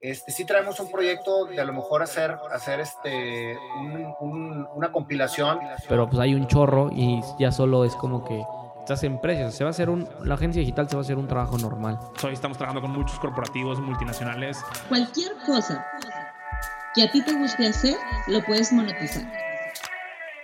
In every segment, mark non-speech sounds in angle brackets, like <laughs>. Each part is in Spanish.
Este, sí traemos un proyecto de a lo mejor hacer, hacer este, una compilación. Pero pues hay un chorro y ya solo es como que estás en precios. Se va a hacer un, la agencia digital se va a hacer un trabajo normal. Hoy estamos trabajando con muchos corporativos multinacionales. Cualquier cosa que a ti te guste hacer, lo puedes monetizar.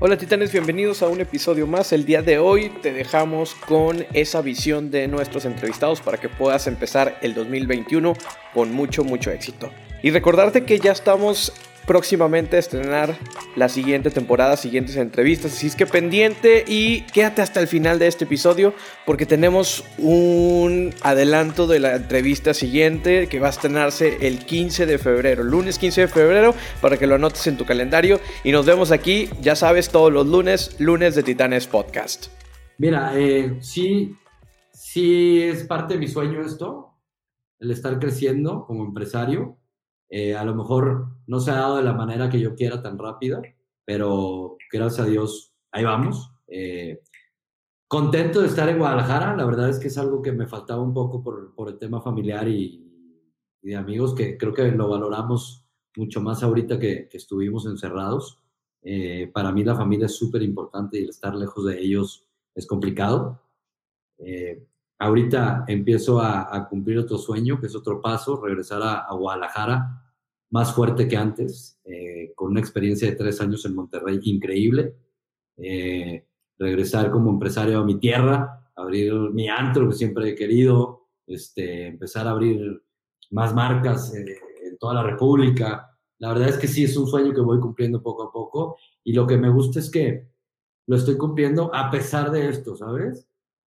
Hola titanes, bienvenidos a un episodio más. El día de hoy te dejamos con esa visión de nuestros entrevistados para que puedas empezar el 2021 con mucho, mucho éxito. Y recordarte que ya estamos próximamente estrenar la siguiente temporada, siguientes entrevistas. Así es que pendiente y quédate hasta el final de este episodio porque tenemos un adelanto de la entrevista siguiente que va a estrenarse el 15 de febrero, lunes 15 de febrero, para que lo anotes en tu calendario. Y nos vemos aquí, ya sabes, todos los lunes, lunes de Titanes Podcast. Mira, eh, sí, sí es parte de mi sueño esto, el estar creciendo como empresario eh, a lo mejor no se ha dado de la manera que yo quiera tan rápida, pero gracias a Dios, ahí vamos. Eh, contento de estar en Guadalajara, la verdad es que es algo que me faltaba un poco por, por el tema familiar y, de amigos, que creo que lo valoramos mucho más ahorita que, estuvimos encerrados. Eh, para mí la familia es súper importante y el estar lejos de ellos es complicado. Ahorita empiezo a, cumplir otro sueño, que es otro paso, regresar a, Guadalajara más fuerte que antes, eh, con una experiencia de tres años en Monterrey increíble. Eh, regresar como empresario a mi tierra, abrir mi antro que siempre he querido, este, empezar a abrir más marcas eh, en toda la República. La verdad es que sí, es un sueño que voy cumpliendo poco a poco y lo que me gusta es que lo estoy cumpliendo a pesar de esto, ¿sabes?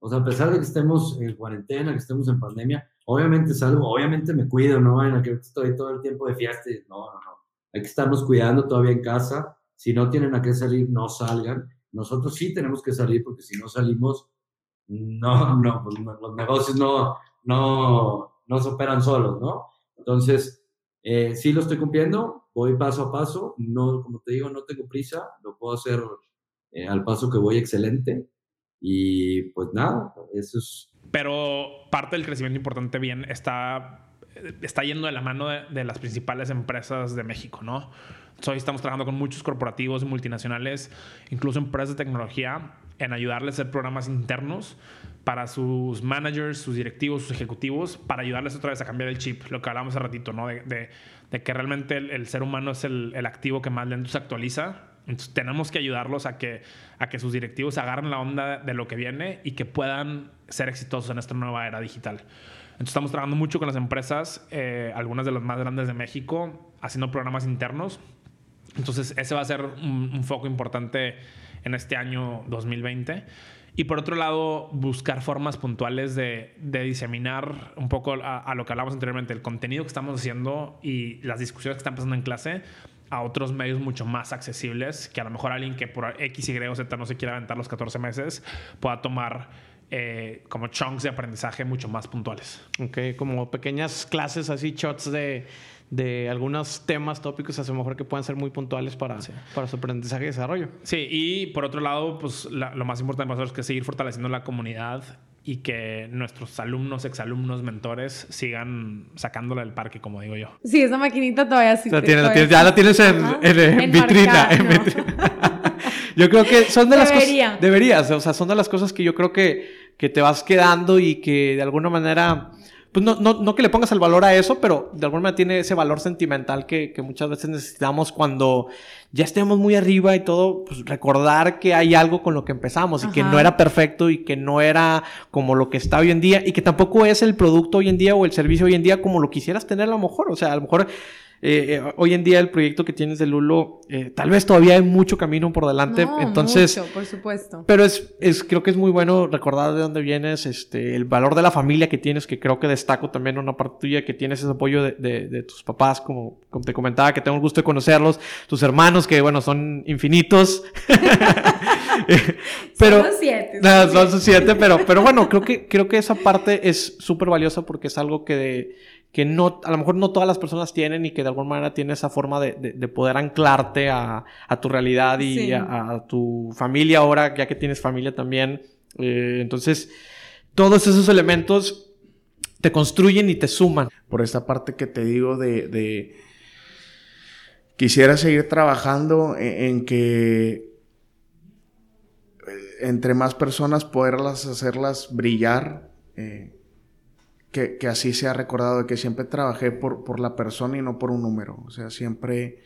O sea, a pesar de que estemos en cuarentena, que estemos en pandemia, obviamente salgo, obviamente me cuido, no vayan a que estoy todo el tiempo de fiesta. No, no, no. Hay que estarnos cuidando todavía en casa. Si no tienen a qué salir, no salgan. Nosotros sí tenemos que salir porque si no salimos, no, <laughs> no, pues los negocios no, no, no se operan solos, ¿no? Entonces, eh, sí lo estoy cumpliendo, voy paso a paso. No, como te digo, no tengo prisa, lo puedo hacer eh, al paso que voy excelente. Y pues nada, eso es... Pero parte del crecimiento importante bien está, está yendo de la mano de, las principales empresas de México, ¿no? Hoy estamos trabajando con muchos corporativos multinacionales, incluso empresas de tecnología, en ayudarles a hacer programas internos para sus managers, sus directivos, sus ejecutivos, para ayudarles otra vez a cambiar el chip, lo que hablamos hace ratito, ¿no? De, de, que realmente el, ser humano es el, el activo que más lento se actualiza entonces tenemos que ayudarlos a que, a que sus directivos agarren la onda de lo que viene y que puedan ser exitosos en esta nueva era digital. Entonces estamos trabajando mucho con las empresas, eh, algunas de las más grandes de México, haciendo programas internos. Entonces ese va a ser un, foco importante en este año 2020. Y por otro lado, buscar formas puntuales de, de diseminar un poco a, a, lo que hablamos anteriormente, el contenido que estamos haciendo y las discusiones que están pasando en clase a otros medios mucho más accesibles que a lo mejor alguien que por X, Y o Z no se quiera aventar los 14 meses pueda tomar eh, como chunks de aprendizaje mucho más puntuales. Ok, como pequeñas clases así, shots de, de algunos temas tópicos a lo mejor que puedan ser muy puntuales para, para su aprendizaje y desarrollo. Sí, y por otro lado, pues lo más importante para nosotros es que seguir fortaleciendo la comunidad y que nuestros alumnos, exalumnos, mentores sigan sacándola del parque, como digo yo. Sí, esa maquinita todavía sí. La tienes, ya la tienes en, en, vitrina. <laughs> yo creo que son de las cosas... Deberías. O sea, son de las cosas que yo creo que, que te vas quedando y que de alguna manera pues no, no, no, que le pongas el valor a eso, pero de alguna manera tiene ese valor sentimental que, que muchas veces necesitamos cuando ya estemos muy arriba y todo, pues recordar que hay algo con lo que empezamos y que no era perfecto y que no era como lo que está hoy en día y que tampoco es el producto hoy en día o el servicio hoy en día como lo quisieras tener a lo mejor. O sea, a lo mejor eh, eh, hoy en día el proyecto que tienes de Lulo, eh, tal vez todavía hay mucho camino por delante. entonces, mucho, por supuesto. Pero es, es, creo que es muy bueno recordar de dónde vienes, este, el valor de la familia que tienes, que creo que destaco también una parte tuya, que tienes ese apoyo de, de, tus papás, como, como, te comentaba, que tengo el gusto de conocerlos, tus hermanos, que bueno, son infinitos. <laughs> pero, son siete. Son, siete, pero, pero bueno, creo que, creo que esa parte es súper valiosa porque es algo que de, que no, a lo mejor no todas las personas tienen y que de alguna manera tiene esa forma de, de, poder anclarte a, a, tu realidad y a, tu familia ahora, ya que tienes familia también. Eh, entonces, todos esos elementos te construyen y te suman. por esta parte que te digo de, quisiera seguir trabajando en, que eh, entre más personas poderlas hacerlas brillar, eh, que, así sea recordado, de que siempre trabajé por, por la persona y no por un número, o sea, siempre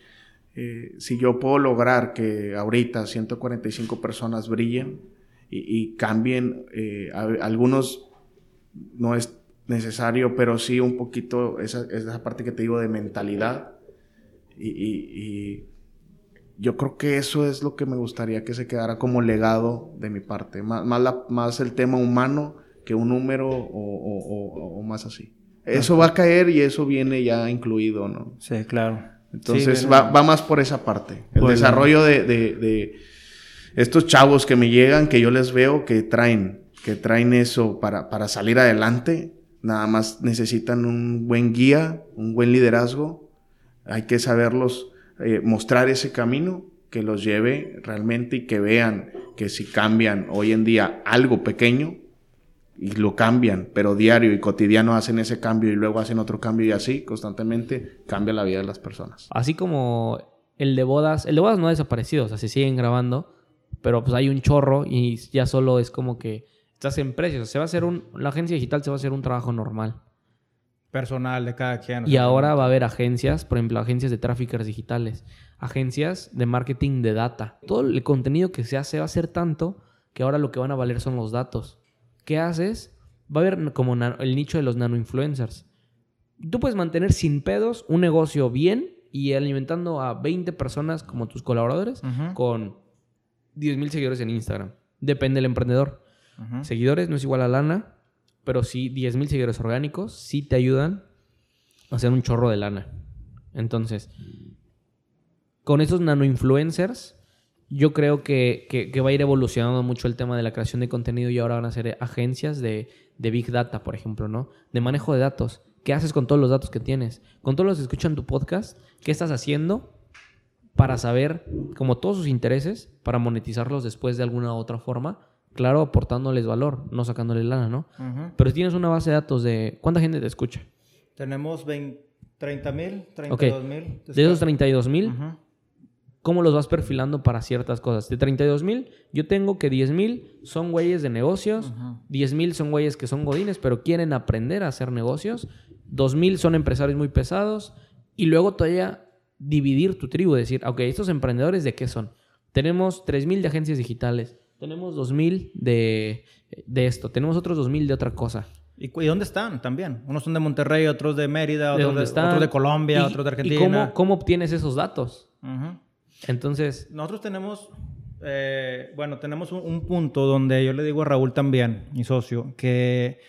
eh, si yo puedo lograr que ahorita 145 personas brillen y, cambien, eh, algunos no es necesario, pero sí un poquito esa, esa parte que te digo de mentalidad. Y, yo creo que eso es lo que me gustaría que se quedara como legado de mi parte, más, más, el tema humano que un número o, más así. Eso va a caer y eso viene ya incluido, ¿no? Sí, claro. Entonces va, más por esa parte. El desarrollo de, estos chavos que me llegan, que yo les veo que traen, que traen eso para, para salir adelante. Nada más necesitan un buen guía, un buen liderazgo. Hay que saberlos eh, mostrar ese camino que los lleve realmente y que vean que si cambian hoy en día algo pequeño, y lo cambian, pero diario y cotidiano hacen ese cambio y luego hacen otro cambio y así constantemente cambia la vida de las personas. Así como el de bodas, el de bodas no ha desaparecido, o sea, se siguen grabando, pero pues hay un chorro y ya solo es como que estás en precios, se va a hacer un, la agencia digital se va a hacer un trabajo normal. Personal de cada quien. Y ahora va a haber agencias, por ejemplo, agencias de tráficos digitales, agencias de marketing de data. Todo el contenido que se hace va a ser tanto que ahora lo que van a valer son los datos. ¿Qué haces? Va a haber como el nicho de los nano influencers. Tú puedes mantener sin pedos un negocio bien y alimentando a 20 personas como tus colaboradores con 10 mil seguidores en Instagram. Depende del emprendedor. Seguidores no es igual a lana, pero sí 10 mil seguidores orgánicos sí te ayudan a hacer un chorro de lana. Entonces, con esos nano influencers yo creo que, va a ir evolucionando mucho el tema de la creación de contenido y ahora van a ser agencias de, Big Data, por ejemplo, ¿no? De manejo de datos. ¿Qué haces con todos los datos que tienes? Con todos los que escuchan tu podcast, ¿qué estás haciendo para saber como todos sus intereses, para monetizarlos después de alguna otra forma? Claro, aportándoles valor, no sacándoles lana, ¿no? Pero tienes una base de datos de... ¿Cuánta gente te escucha? Tenemos 30 mil, 32 mil. De esos 32 mil, cómo los vas perfilando para ciertas cosas. De 32 mil, yo tengo que 10 mil son güeyes de negocios, 10 mil son güeyes que son godines, pero quieren aprender a hacer negocios, 2 mil son empresarios muy pesados, y luego todavía dividir tu tribu, decir, ok, estos emprendedores de qué son. Tenemos 3 mil de agencias digitales, tenemos 2 mil de, de esto, tenemos otros 2 mil de otra cosa. ¿Y, dónde están también? Unos son de Monterrey, otros de Mérida, otros de, de, Colombia, otros de Argentina. ¿Y cómo, cómo obtienes esos datos? Entonces... Nosotros tenemos, eh, bueno, tenemos un, punto donde yo le digo a Raúl también, mi socio, que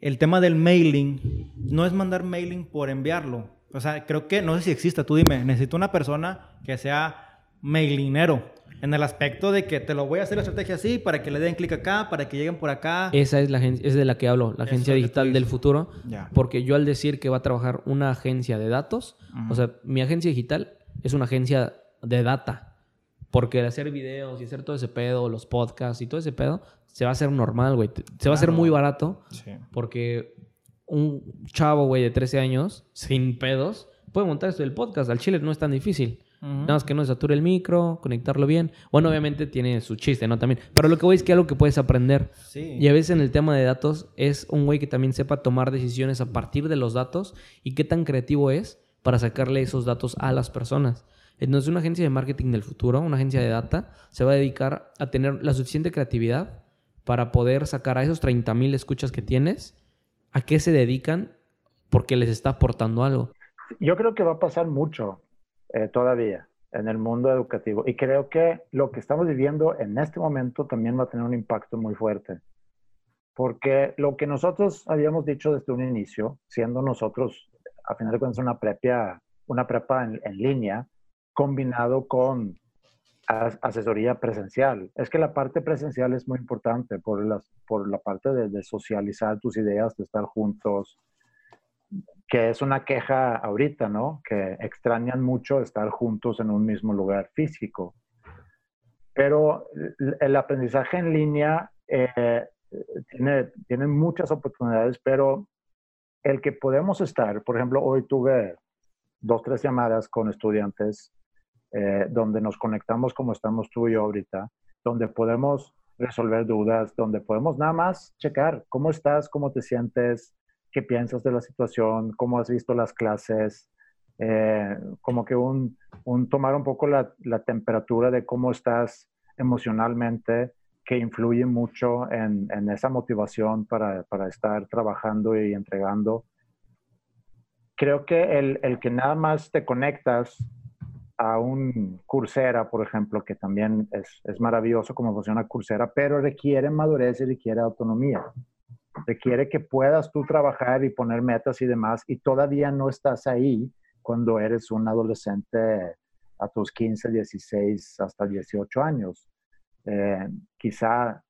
el tema del mailing no es mandar mailing por enviarlo. O sea, creo que, no sé si exista, tú dime, necesito una persona que sea mailinero. En el aspecto de que te lo voy a hacer la estrategia así para que le den clic acá, para que lleguen por acá. Esa es la agencia, es de la que hablo, la agencia digital del futuro. Porque yo al decir que va a trabajar una agencia de datos, o sea, mi agencia digital es una agencia de data. Porque hacer videos y hacer todo ese pedo, los podcasts y todo ese pedo, se va a hacer normal, güey. Se va a hacer muy barato. Porque un chavo, güey, de 13 años, sin pedos, puede montar esto del podcast. Al chile no es tan difícil. Nada más que no sature el micro, conectarlo bien. Bueno, obviamente tiene su chiste, ¿no? También. Pero lo que voy es que algo que puedes aprender. Y a veces en el tema de datos es un güey que también sepa tomar decisiones a partir de los datos y qué tan creativo es para sacarle esos datos a las personas. Entonces, una agencia de marketing del futuro, una agencia de data, se va a dedicar a tener la suficiente creatividad para poder sacar a esos 30 mil escuchas que tienes, a qué se dedican, porque les está aportando algo. Yo creo que va a pasar mucho eh, todavía en el mundo educativo y creo que lo que estamos viviendo en este momento también va a tener un impacto muy fuerte. Porque lo que nosotros habíamos dicho desde un inicio, siendo nosotros, a final de cuentas, una prepa, una prepa en línea, combinado con asesoría presencial. Es que la parte presencial es muy importante por, las, por la parte de, socializar tus ideas, de estar juntos, que es una queja ahorita, ¿no? Que extrañan mucho estar juntos en un mismo lugar físico. Pero el aprendizaje en línea eh, tiene, tiene muchas oportunidades, pero el que podemos estar, por ejemplo, hoy tuve dos, tres llamadas con estudiantes eh, donde nos conectamos como estamos tú y yo ahorita, donde podemos resolver dudas, donde podemos nada más checar cómo estás, cómo te sientes, qué piensas de la situación, cómo has visto las clases, eh, como que un, un, tomar un poco la, la, temperatura de cómo estás emocionalmente, que influye mucho en, en esa motivación para, para, estar trabajando y entregando. Creo que el, el, que nada más te conectas a un Coursera, por ejemplo, que también es, es maravilloso como funciona Coursera, pero requiere madurez y requiere autonomía requiere que puedas tú trabajar y poner metas y demás, y todavía no estás ahí cuando eres un adolescente a tus 15, 16, hasta 18 años. Eh, quizá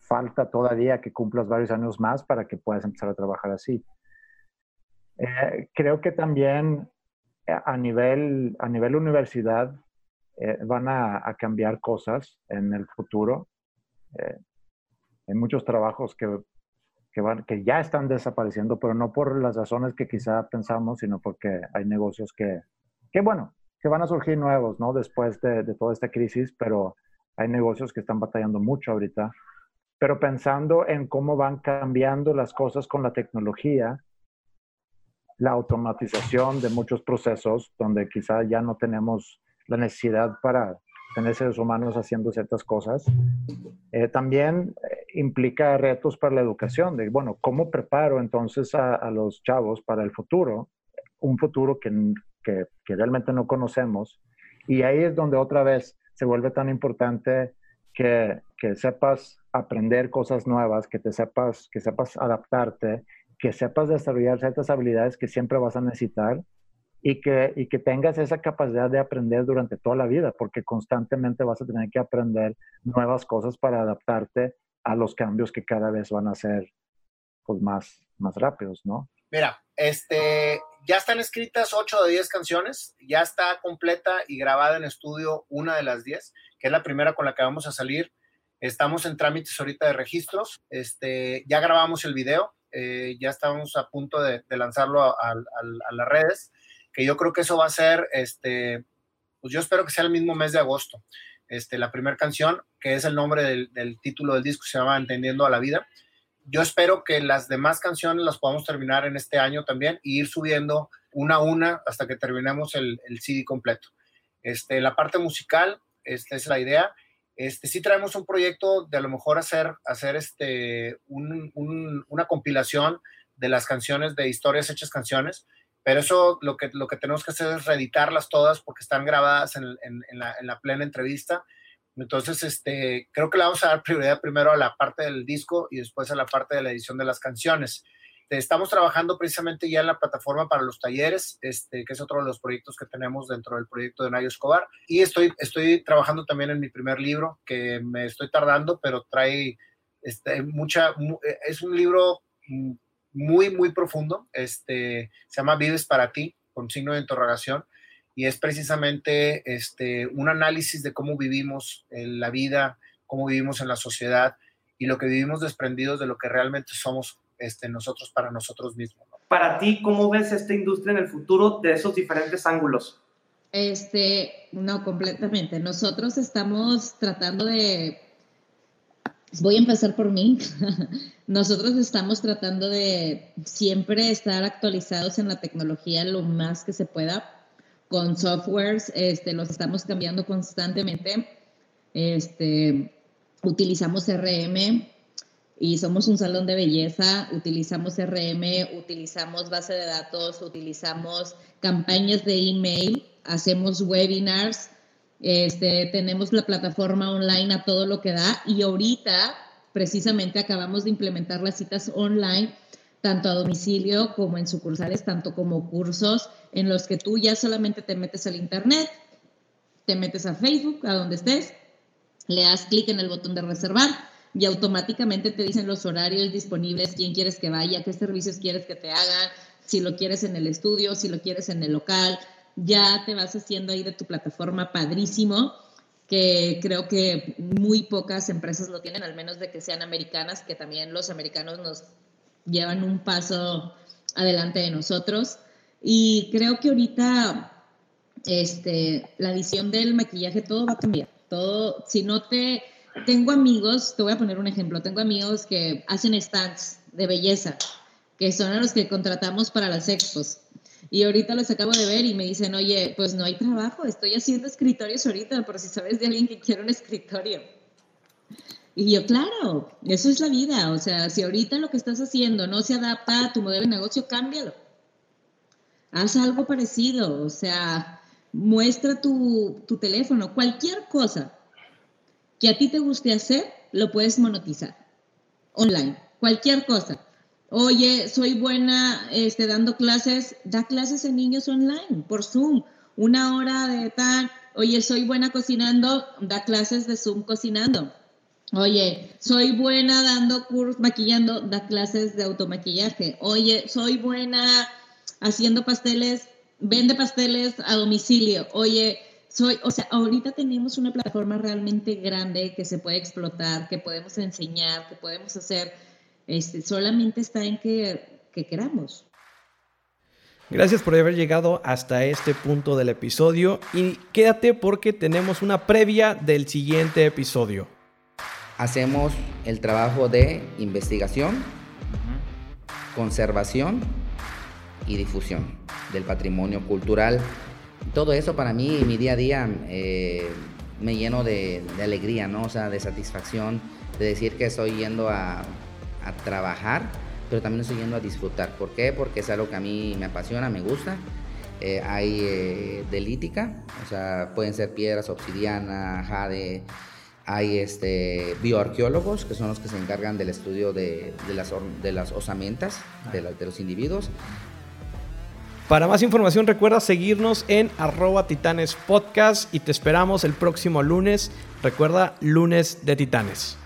falta todavía que cumplas varios años más para que puedas empezar a trabajar así. Eh, creo que también a nivel, a nivel universidad van a, cambiar cosas en el futuro. hay muchos trabajos que que, ya están desapareciendo, pero no por las razones que quizá pensamos, sino porque hay negocios que, que bueno, que van a surgir nuevos, ¿no? Después de, de toda esta crisis, pero hay negocios que están batallando mucho ahorita. Pero pensando en cómo van cambiando las cosas con la tecnología, la automatización de muchos procesos, donde quizá ya no tenemos la necesidad para tener seres humanos haciendo ciertas cosas, eh, también eh, implica retos para la educación, de, bueno, ¿cómo preparo entonces a, los chavos para el futuro? Un futuro que, que, que, realmente no conocemos. Y ahí es donde otra vez se vuelve tan importante que, que sepas aprender cosas nuevas, que te sepas, que sepas adaptarte, que sepas desarrollar ciertas habilidades que siempre vas a necesitar y que, y que tengas esa capacidad de aprender durante toda la vida, porque constantemente vas a tener que aprender nuevas cosas para adaptarte a los cambios que cada vez van a ser pues, más, más rápidos, ¿no? Mira, este, ya están escritas 8 de 10 canciones, ya está completa y grabada en estudio una de las 10, que es la primera con la que vamos a salir. Estamos en trámites ahorita de registros, este, ya grabamos el video, eh, ya estamos a punto de, lanzarlo a, a las redes que yo creo que eso va a ser, este, pues yo espero que sea el mismo mes de agosto. Este, la primera canción, que es el nombre del, título del disco, se llama Entendiendo a la Vida. Yo espero que las demás canciones las podamos terminar en este año también y ir subiendo una a una hasta que terminemos el, el CD completo. Este, la parte musical, esta es la idea. Este, sí traemos un proyecto de a lo mejor hacer, hacer este, una compilación de las canciones, de historias hechas canciones, pero eso lo que, tenemos que hacer es reeditarlas todas porque están grabadas en, la, plena entrevista. Entonces, este, creo que le vamos a dar prioridad primero a la parte del disco y después a la parte de la edición de las canciones. Estamos trabajando precisamente ya en la plataforma para los talleres, este, que es otro de los proyectos que tenemos dentro del proyecto de Nayo Escobar. Y estoy, estoy trabajando también en mi primer libro, que me estoy tardando, pero trae este, mucha, es un libro mm, muy, muy profundo. Este, se llama Vives para ti, con signo de interrogación, y es precisamente este, un análisis de cómo vivimos en la vida, cómo vivimos en la sociedad y lo que vivimos desprendidos de lo que realmente somos este, nosotros para nosotros mismos. Para ti, ¿cómo ves esta industria en el futuro de esos diferentes ángulos? Este, no, completamente. Nosotros estamos tratando de voy a empezar por mí. <laughs> Nosotros estamos tratando de siempre estar actualizados en la tecnología lo más que se pueda. Con softwares, este, los estamos cambiando constantemente. Este, utilizamos CRM y somos un salón de belleza. Utilizamos CRM, utilizamos base de datos, utilizamos campañas de email, hacemos webinars este, tenemos la plataforma online a todo lo que da y ahorita precisamente acabamos de implementar las citas online tanto a domicilio como en sucursales, tanto como cursos en los que tú ya solamente te metes al internet, te metes a Facebook, a donde estés, le das clic en el botón de reservar y automáticamente te dicen los horarios disponibles, quién quieres que vaya, qué servicios quieres que te hagan, si lo quieres en el estudio, si lo quieres en el local, ya te vas haciendo ahí de tu plataforma padrísimo, que creo que muy pocas empresas lo tienen, al menos de que sean americanas, que también los americanos nos llevan un paso adelante de nosotros. Y creo que ahorita este, la visión del maquillaje, todo va a cambiar. Todo, si no te, tengo amigos, te voy a poner un ejemplo, tengo amigos que hacen stands de belleza, que son a los que contratamos para las expos. Y ahorita los acabo de ver y me dicen, oye, pues no hay trabajo, estoy haciendo escritorios ahorita, por si sabes de alguien que quiere un escritorio. Y yo, claro, eso es la vida. O sea, si ahorita lo que estás haciendo no se adapta a tu modelo de negocio, cámbialo. Haz algo parecido. O sea, muestra tu, tu teléfono. Cualquier cosa que a ti te guste hacer, lo puedes monetizar online. Cualquier cosa. Oye, soy buena este, dando clases, da clases en niños online por Zoom, una hora de tal. Oye, soy buena cocinando, da clases de Zoom cocinando. Oye, soy buena dando cursos, maquillando, da clases de automaquillaje. Oye, soy buena haciendo pasteles, vende pasteles a domicilio. Oye, soy, o sea, ahorita tenemos una plataforma realmente grande que se puede explotar, que podemos enseñar, que podemos hacer. Este, solamente está en que, que queramos. Gracias por haber llegado hasta este punto del episodio y quédate porque tenemos una previa del siguiente episodio hacemos el trabajo de investigación, conservación y difusión del patrimonio cultural. Todo eso para mí, mi día a día, eh, me lleno de, alegría, ¿no? O sea, de satisfacción, de decir que estoy yendo a, trabajar, pero también estoy yendo a disfrutar. ¿Por qué? Porque es algo que a mí me apasiona, me gusta. Eh, hay eh, de lítica, o sea, pueden ser piedras, obsidiana, jade, hay este, bioarqueólogos, que son los que se encargan del estudio de, las, de las, osamentas de, de, los individuos. Para más información recuerda seguirnos en arroba titanes podcast y te esperamos el próximo lunes. Recuerda lunes de titanes.